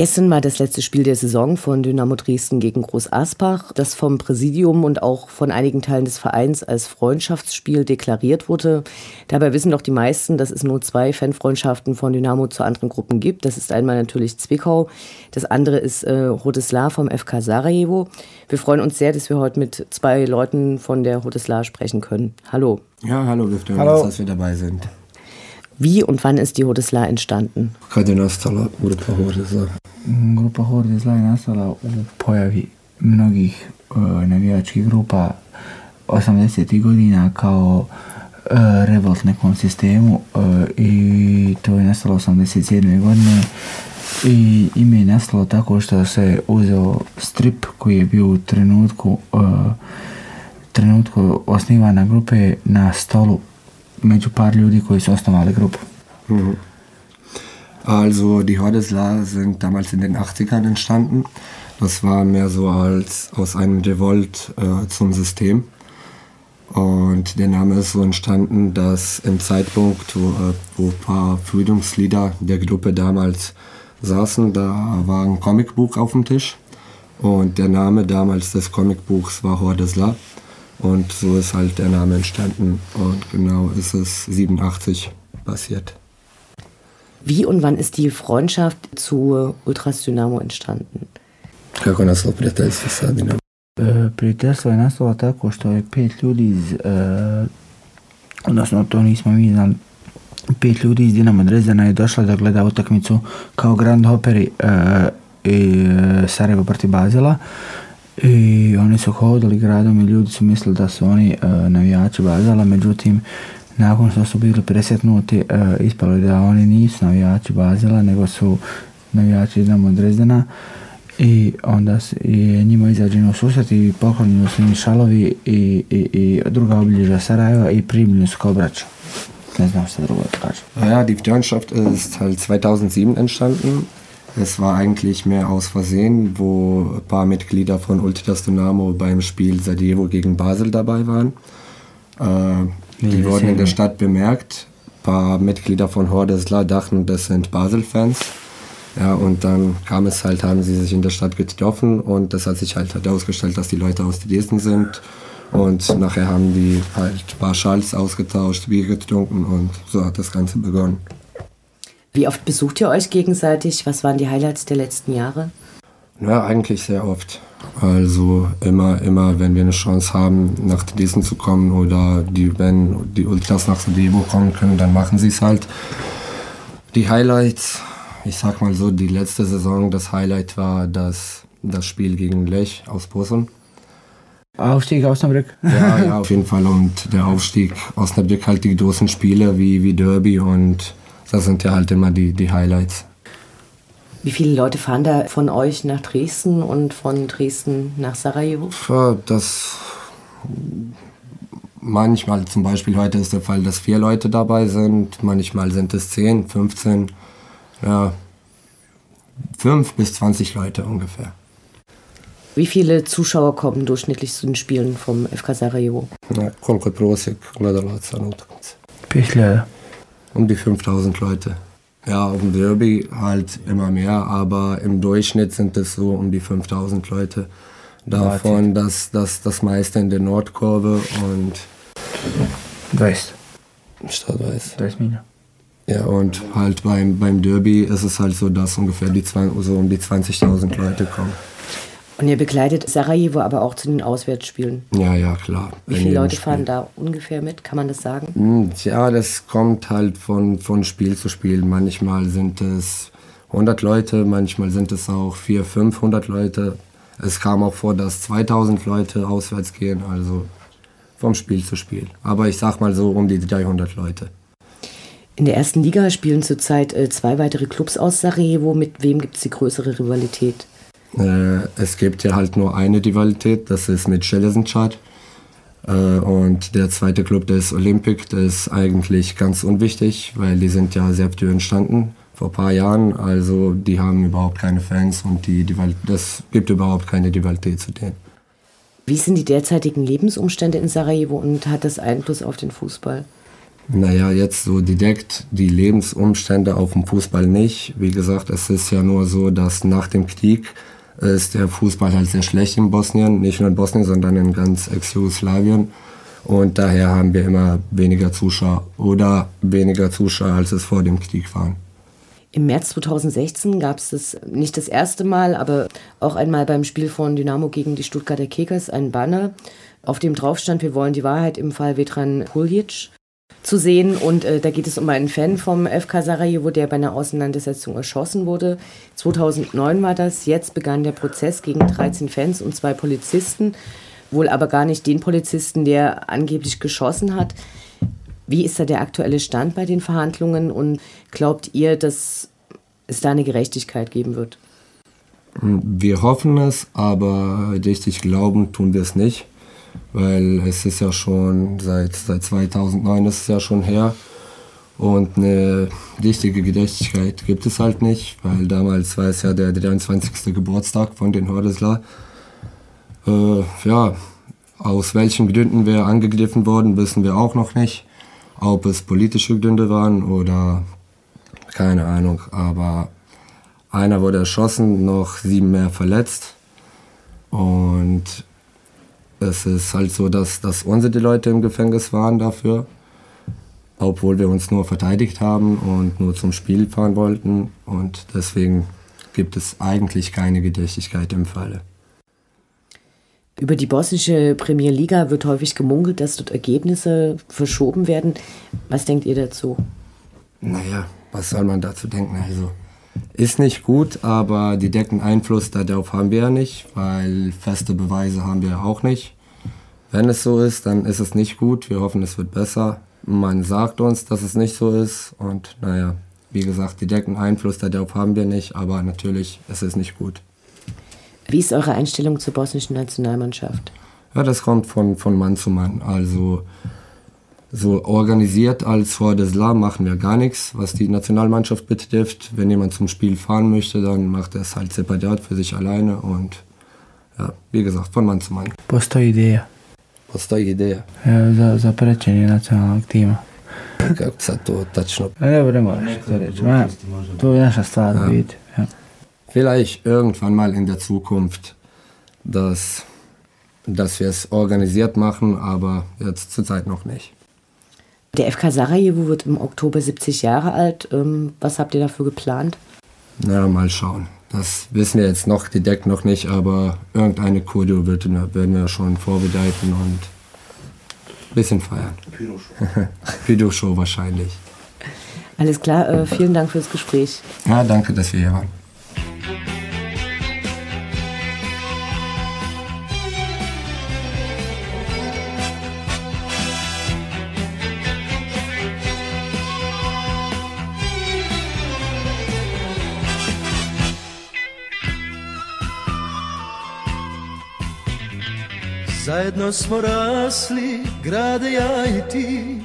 Gestern war das letzte Spiel der Saison von Dynamo Dresden gegen Groß Aspach, das vom Präsidium und auch von einigen Teilen des Vereins als Freundschaftsspiel deklariert wurde. Dabei wissen doch die meisten, dass es nur zwei Fanfreundschaften von Dynamo zu anderen Gruppen gibt. Das ist einmal natürlich Zwickau, das andere ist äh, Rodeslar vom FK Sarajevo. Wir freuen uns sehr, dass wir heute mit zwei Leuten von der Rodeslar sprechen können. Hallo. Ja, hallo, wir freuen uns, dass wir dabei sind. Wie und wann ist die Hodesla entstanden? Kad je nastala grupa Hodesla? Grupa Hodesla je nastala u pojavi mnogih uh, navijačkih grupa 80. godina kao uh, revolt nekom sistemu uh, i to je nastalo 87. godine i ime je nastalo tako što se uzeo strip koji je bio u trenutku uh, trenutku osnivana grupe na stolu među par ljudi koji su osnovali grupu. Mhm. Also die Hordesla sind damals in den 80ern entstanden. Das war mehr so als aus einem Revolt äh, zum System. Und der Name ist so entstanden, dass im Zeitpunkt, wo, äh, wo ein paar Führungslieder der Gruppe damals saßen, da war ein Comicbuch auf dem Tisch. Und der Name damals des Comicbuchs war Hordesla. Und so ist halt der Name entstanden. Und genau ist es 87 passiert. Wie und wann ist die Freundschaft zu Ultras Dynamo entstanden? Kako nastalo prijateljstvo sa Dinamo? E, prijateljstvo je nastalo tako što je pet ljudi iz, e, odnosno to nismo mi znali, pet ljudi iz Dinamo Drezdena je došla da gleda utakmicu kao Grand Hoperi e, i Sarajevo protiv Bazela i oni su hodali gradom i ljudi su mislili da su oni uh, navijači Bazela, međutim nakon što su bili presjetnuti uh, ispalo da oni nisu navijači Bazela, nego su navijači Dinamo Drezdena i onda je njima izađeno u susret i poklonjeno su im šalovi i, i, i druga obilježa Sarajeva i primljeni su kao. Ne znam što drugo da kažem. Ja, die Freundschaft ist halt 2007 entstanden Es war eigentlich mehr aus Versehen, wo ein paar Mitglieder von Ultras Dynamo beim Spiel Sarajevo gegen Basel dabei waren. Äh, die nee, wurden in der Stadt bemerkt. Ein paar Mitglieder von Hordesla dachten, das sind Basel-Fans. Ja, und dann kam es halt, haben sie sich in der Stadt getroffen und das hat sich halt herausgestellt, dass die Leute aus Dresden sind. Und nachher haben die halt ein paar Schals ausgetauscht, Bier getrunken und so hat das Ganze begonnen. Wie oft besucht ihr euch gegenseitig? Was waren die Highlights der letzten Jahre? Ja, eigentlich sehr oft. Also immer, immer, wenn wir eine Chance haben, nach Dresden zu kommen oder die, wenn die Ultras nach Sarajevo kommen können, dann machen sie es halt. Die Highlights, ich sag mal so, die letzte Saison, das Highlight war das, das Spiel gegen Lech aus Bosen. Aufstieg Osnabrück? ja, ja, auf jeden Fall. Und der Aufstieg Osnabrück halt die großen Spiele wie, wie Derby und das sind ja halt immer die, die Highlights. Wie viele Leute fahren da von euch nach Dresden und von Dresden nach Sarajevo? Das manchmal zum Beispiel heute ist der Fall, dass vier Leute dabei sind, manchmal sind es 10, 15, ja, 5 bis 20 Leute ungefähr. Wie viele Zuschauer kommen durchschnittlich zu den Spielen vom FK Sarajevo? Ja, koliko prosjek gledalaca na utakmice? Bisschen um die 5000 Leute. Ja, auf dem Derby halt immer mehr, aber im Durchschnitt sind es so um die 5000 Leute. Davon das, das, das meiste in der Nordkurve und. West. Stadt Weiß. Westmine. Ja, und halt beim, beim Derby ist es halt so, dass ungefähr die, so um die 20.000 Leute kommen. Und ihr begleitet Sarajevo aber auch zu den Auswärtsspielen. Ja, ja, klar. Wie viele Leute Spiel. fahren da ungefähr mit? Kann man das sagen? Hm, ja, das kommt halt von, von Spiel zu Spiel. Manchmal sind es 100 Leute, manchmal sind es auch 400, 500 Leute. Es kam auch vor, dass 2000 Leute auswärts gehen, also vom Spiel zu Spiel. Aber ich sag mal so um die 300 Leute. In der ersten Liga spielen zurzeit äh, zwei weitere Clubs aus Sarajevo. Mit wem gibt es die größere Rivalität? Äh, es gibt ja halt nur eine Rivalität, das ist mit Schellesenschad. Äh, und der zweite Club, der ist Olympic, der ist eigentlich ganz unwichtig, weil die sind ja sehr früh entstanden, vor ein paar Jahren. Also die haben überhaupt keine Fans und die, die, das gibt überhaupt keine Rivalität zu denen. Wie sind die derzeitigen Lebensumstände in Sarajevo und hat das Einfluss auf den Fußball? Naja, jetzt so direkt die Lebensumstände auf dem Fußball nicht. Wie gesagt, es ist ja nur so, dass nach dem Krieg ist der Fußball halt sehr schlecht in Bosnien. Nicht nur in Bosnien, sondern in ganz Ex-Jugoslawien. Und daher haben wir immer weniger Zuschauer oder weniger Zuschauer, als es vor dem Krieg waren. Im März 2016 gab es das nicht das erste Mal, aber auch einmal beim Spiel von Dynamo gegen die Stuttgarter Kickers ein Banner, auf dem drauf stand, wir wollen die Wahrheit im Fall Vetran Puljic zu sehen. Und äh, da geht es um einen Fan vom FK Sarajevo, der bei einer Auseinandersetzung erschossen wurde. 2009 war das. Jetzt begann der Prozess gegen 13 Fans und zwei Polizisten. Wohl aber gar nicht den Polizisten, der angeblich geschossen hat. Wie ist da der aktuelle Stand bei den Verhandlungen und glaubt ihr, dass es da eine Gerechtigkeit geben wird? Wir hoffen es, aber richtig glauben tun wir es nicht, weil es ist ja schon seit, seit 2009 ist es ja schon her und eine richtige Gerechtigkeit gibt es halt nicht, weil damals war es ja der 23. Geburtstag von den Hordesler. Äh, ja, aus welchen Gründen wir angegriffen wurden, wissen wir auch noch nicht. Ob es politische Gründe waren oder keine Ahnung, aber einer wurde erschossen, noch sieben mehr verletzt. Und es ist halt so, dass, dass unsere Leute im Gefängnis waren dafür, obwohl wir uns nur verteidigt haben und nur zum Spiel fahren wollten. Und deswegen gibt es eigentlich keine Gedächtigkeit im Falle. Über die bosnische Premier Liga wird häufig gemunkelt, dass dort Ergebnisse verschoben werden. Was denkt ihr dazu? Naja, was soll man dazu denken? Also, ist nicht gut, aber direkten Einfluss darauf haben wir ja nicht, weil feste Beweise haben wir auch nicht. Wenn es so ist, dann ist es nicht gut. Wir hoffen, es wird besser. Man sagt uns, dass es nicht so ist. Und naja, wie gesagt, direkten Einfluss darauf haben wir nicht, aber natürlich, es ist nicht gut. Wie ist eure Einstellung zur bosnischen Nationalmannschaft? Ja, das kommt von, von Mann zu Mann. Also so organisiert als vor Deslam machen wir gar nichts, was die Nationalmannschaft betrifft. Wenn jemand zum Spiel fahren möchte, dann macht er es halt separat für sich alleine und ja, wie gesagt, von Mann zu Mann. Postoji ideja. Postoji ideja. Ja, za, za prečenje nacionalnog tima. Kako sad to tačno? A dobro, ne moraš to reći. Ma, to je naša stvar, ja. vidite. Ja. Vielleicht irgendwann mal in der Zukunft, dass, dass wir es organisiert machen, aber jetzt zurzeit noch nicht. Der FK Sarajevo wird im Oktober 70 Jahre alt. Ähm, was habt ihr dafür geplant? Na, mal schauen. Das wissen wir jetzt noch, die Deck noch nicht, aber irgendeine Choreo werden wir schon vorbereiten und ein bisschen feiern. Pyro-Show. Pyro-Show wahrscheinlich. Alles klar, äh, vielen Dank fürs Gespräch. Ja, danke, dass wir hier waren. Zajedno smo rasli, grade ja i ti.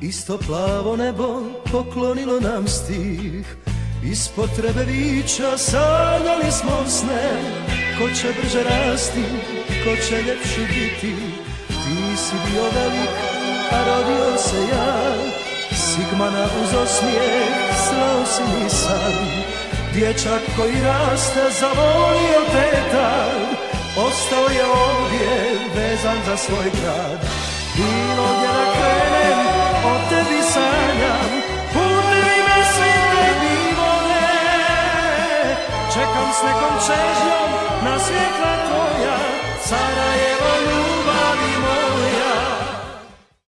Isto plavo nebo poklonilo nam stih. Iz potrebe vića sanjali smo sne. Ko će brže rasti, ko će ljepši biti? Ti si bio velik, a rodio se ja. Sigmana uz osmijeh, slao si mi san. Dječak koji raste, zavolio te tad Ostao je ovdje vezan za svoj grad. Bilo gdje da krenem, o tebi sanjam. Putevi me svi tebi vode Čekam s nekom čežnjom na svjetla tvoja. Sarajevo ljubavi moja